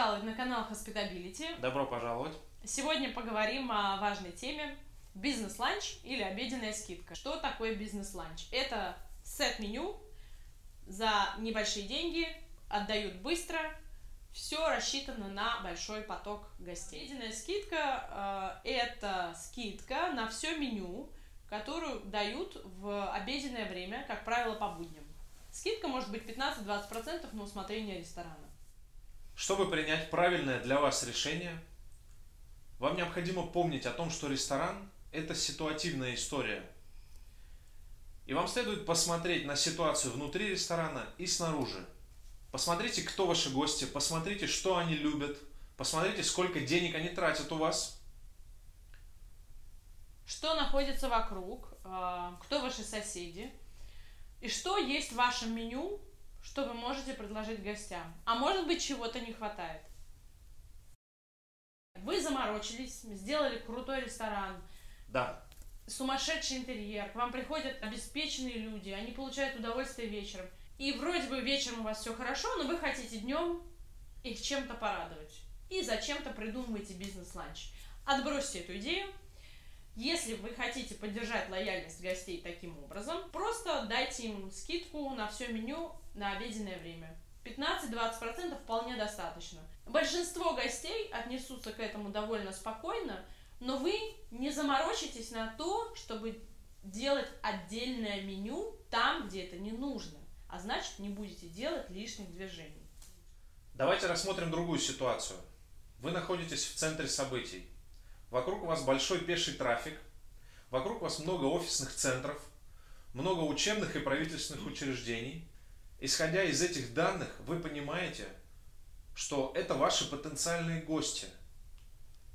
пожаловать на канал Hospitability. Добро пожаловать. Сегодня поговорим о важной теме бизнес-ланч или обеденная скидка. Что такое бизнес-ланч? Это сет-меню за небольшие деньги, отдают быстро, все рассчитано на большой поток гостей. Обеденная скидка э, это скидка на все меню, которую дают в обеденное время, как правило, по будням. Скидка может быть 15-20% на усмотрение ресторана. Чтобы принять правильное для вас решение, вам необходимо помнить о том, что ресторан – это ситуативная история. И вам следует посмотреть на ситуацию внутри ресторана и снаружи. Посмотрите, кто ваши гости, посмотрите, что они любят, посмотрите, сколько денег они тратят у вас. Что находится вокруг, а, кто ваши соседи, и что есть в вашем меню, что вы можете предложить гостям. А может быть, чего-то не хватает. Вы заморочились, сделали крутой ресторан. Да. Сумасшедший интерьер. К вам приходят обеспеченные люди, они получают удовольствие вечером. И вроде бы вечером у вас все хорошо, но вы хотите днем их чем-то порадовать. И зачем-то придумываете бизнес-ланч. Отбросьте эту идею, если вы хотите поддержать лояльность гостей таким образом, просто дайте им скидку на все меню на обеденное время. 15-20% вполне достаточно. Большинство гостей отнесутся к этому довольно спокойно, но вы не заморочитесь на то, чтобы делать отдельное меню там, где это не нужно, а значит не будете делать лишних движений. Давайте рассмотрим другую ситуацию. Вы находитесь в центре событий. Вокруг вас большой пеший трафик, вокруг вас много офисных центров, много учебных и правительственных учреждений. Исходя из этих данных, вы понимаете, что это ваши потенциальные гости.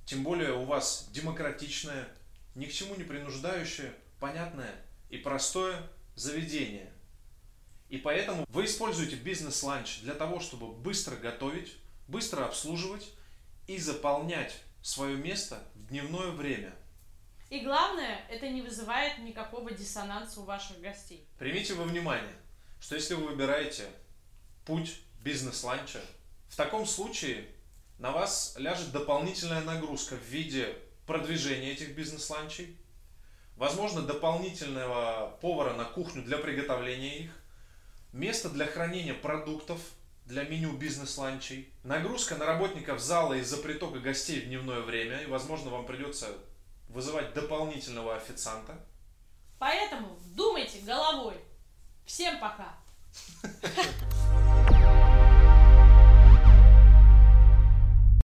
Тем более у вас демократичное, ни к чему не принуждающее, понятное и простое заведение. И поэтому вы используете бизнес-ланч для того, чтобы быстро готовить, быстро обслуживать и заполнять свое место в дневное время. И главное, это не вызывает никакого диссонанса у ваших гостей. Примите во внимание, что если вы выбираете путь бизнес-ланча, в таком случае на вас ляжет дополнительная нагрузка в виде продвижения этих бизнес-ланчей, возможно, дополнительного повара на кухню для приготовления их, место для хранения продуктов – для меню бизнес-ланчей. Нагрузка на работников зала из-за притока гостей в дневное время, и, возможно, вам придется вызывать дополнительного официанта. Поэтому думайте головой. Всем пока!